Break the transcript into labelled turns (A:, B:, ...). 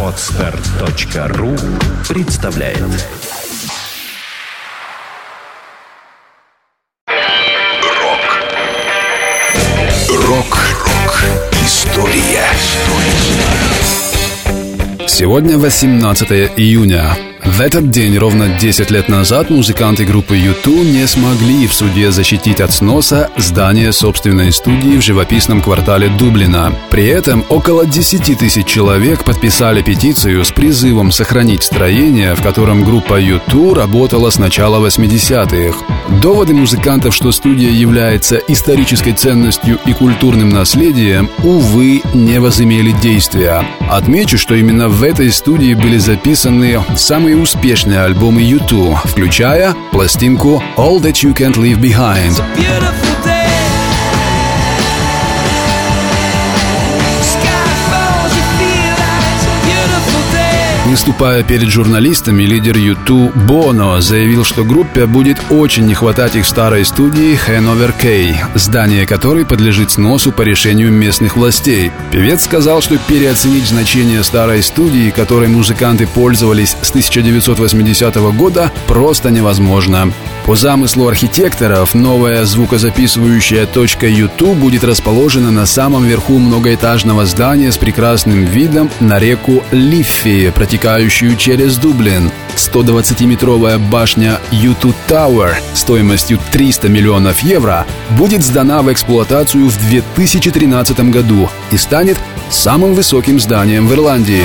A: Отстар.ру представляет. Рок. Рок-рок История.
B: Сегодня 18 июня. В этот день, ровно 10 лет назад, музыканты группы U2 не смогли в суде защитить от сноса здание собственной студии в живописном квартале Дублина. При этом около 10 тысяч человек подписали петицию с призывом сохранить строение, в котором группа U2 работала с начала 80-х. Доводы музыкантов, что студия является исторической ценностью и культурным наследием, увы, не возымели действия. Отмечу, что именно в этой студии были записаны самые успешные альбомы U2, включая пластинку All That You Can't Leave Behind. Выступая перед журналистами, лидер U2 Боно заявил, что группе будет очень не хватать их старой студии Hanover K, здание которой подлежит сносу по решению местных властей. Певец сказал, что переоценить значение старой студии, которой музыканты пользовались с 1980 года, просто невозможно. По замыслу архитекторов, новая звукозаписывающая точка U2 будет расположена на самом верху многоэтажного здания с прекрасным видом на реку Лиффи, протекающую через Дублин. 120-метровая башня U2 Tower стоимостью 300 миллионов евро будет сдана в эксплуатацию в 2013 году и станет самым высоким зданием в Ирландии.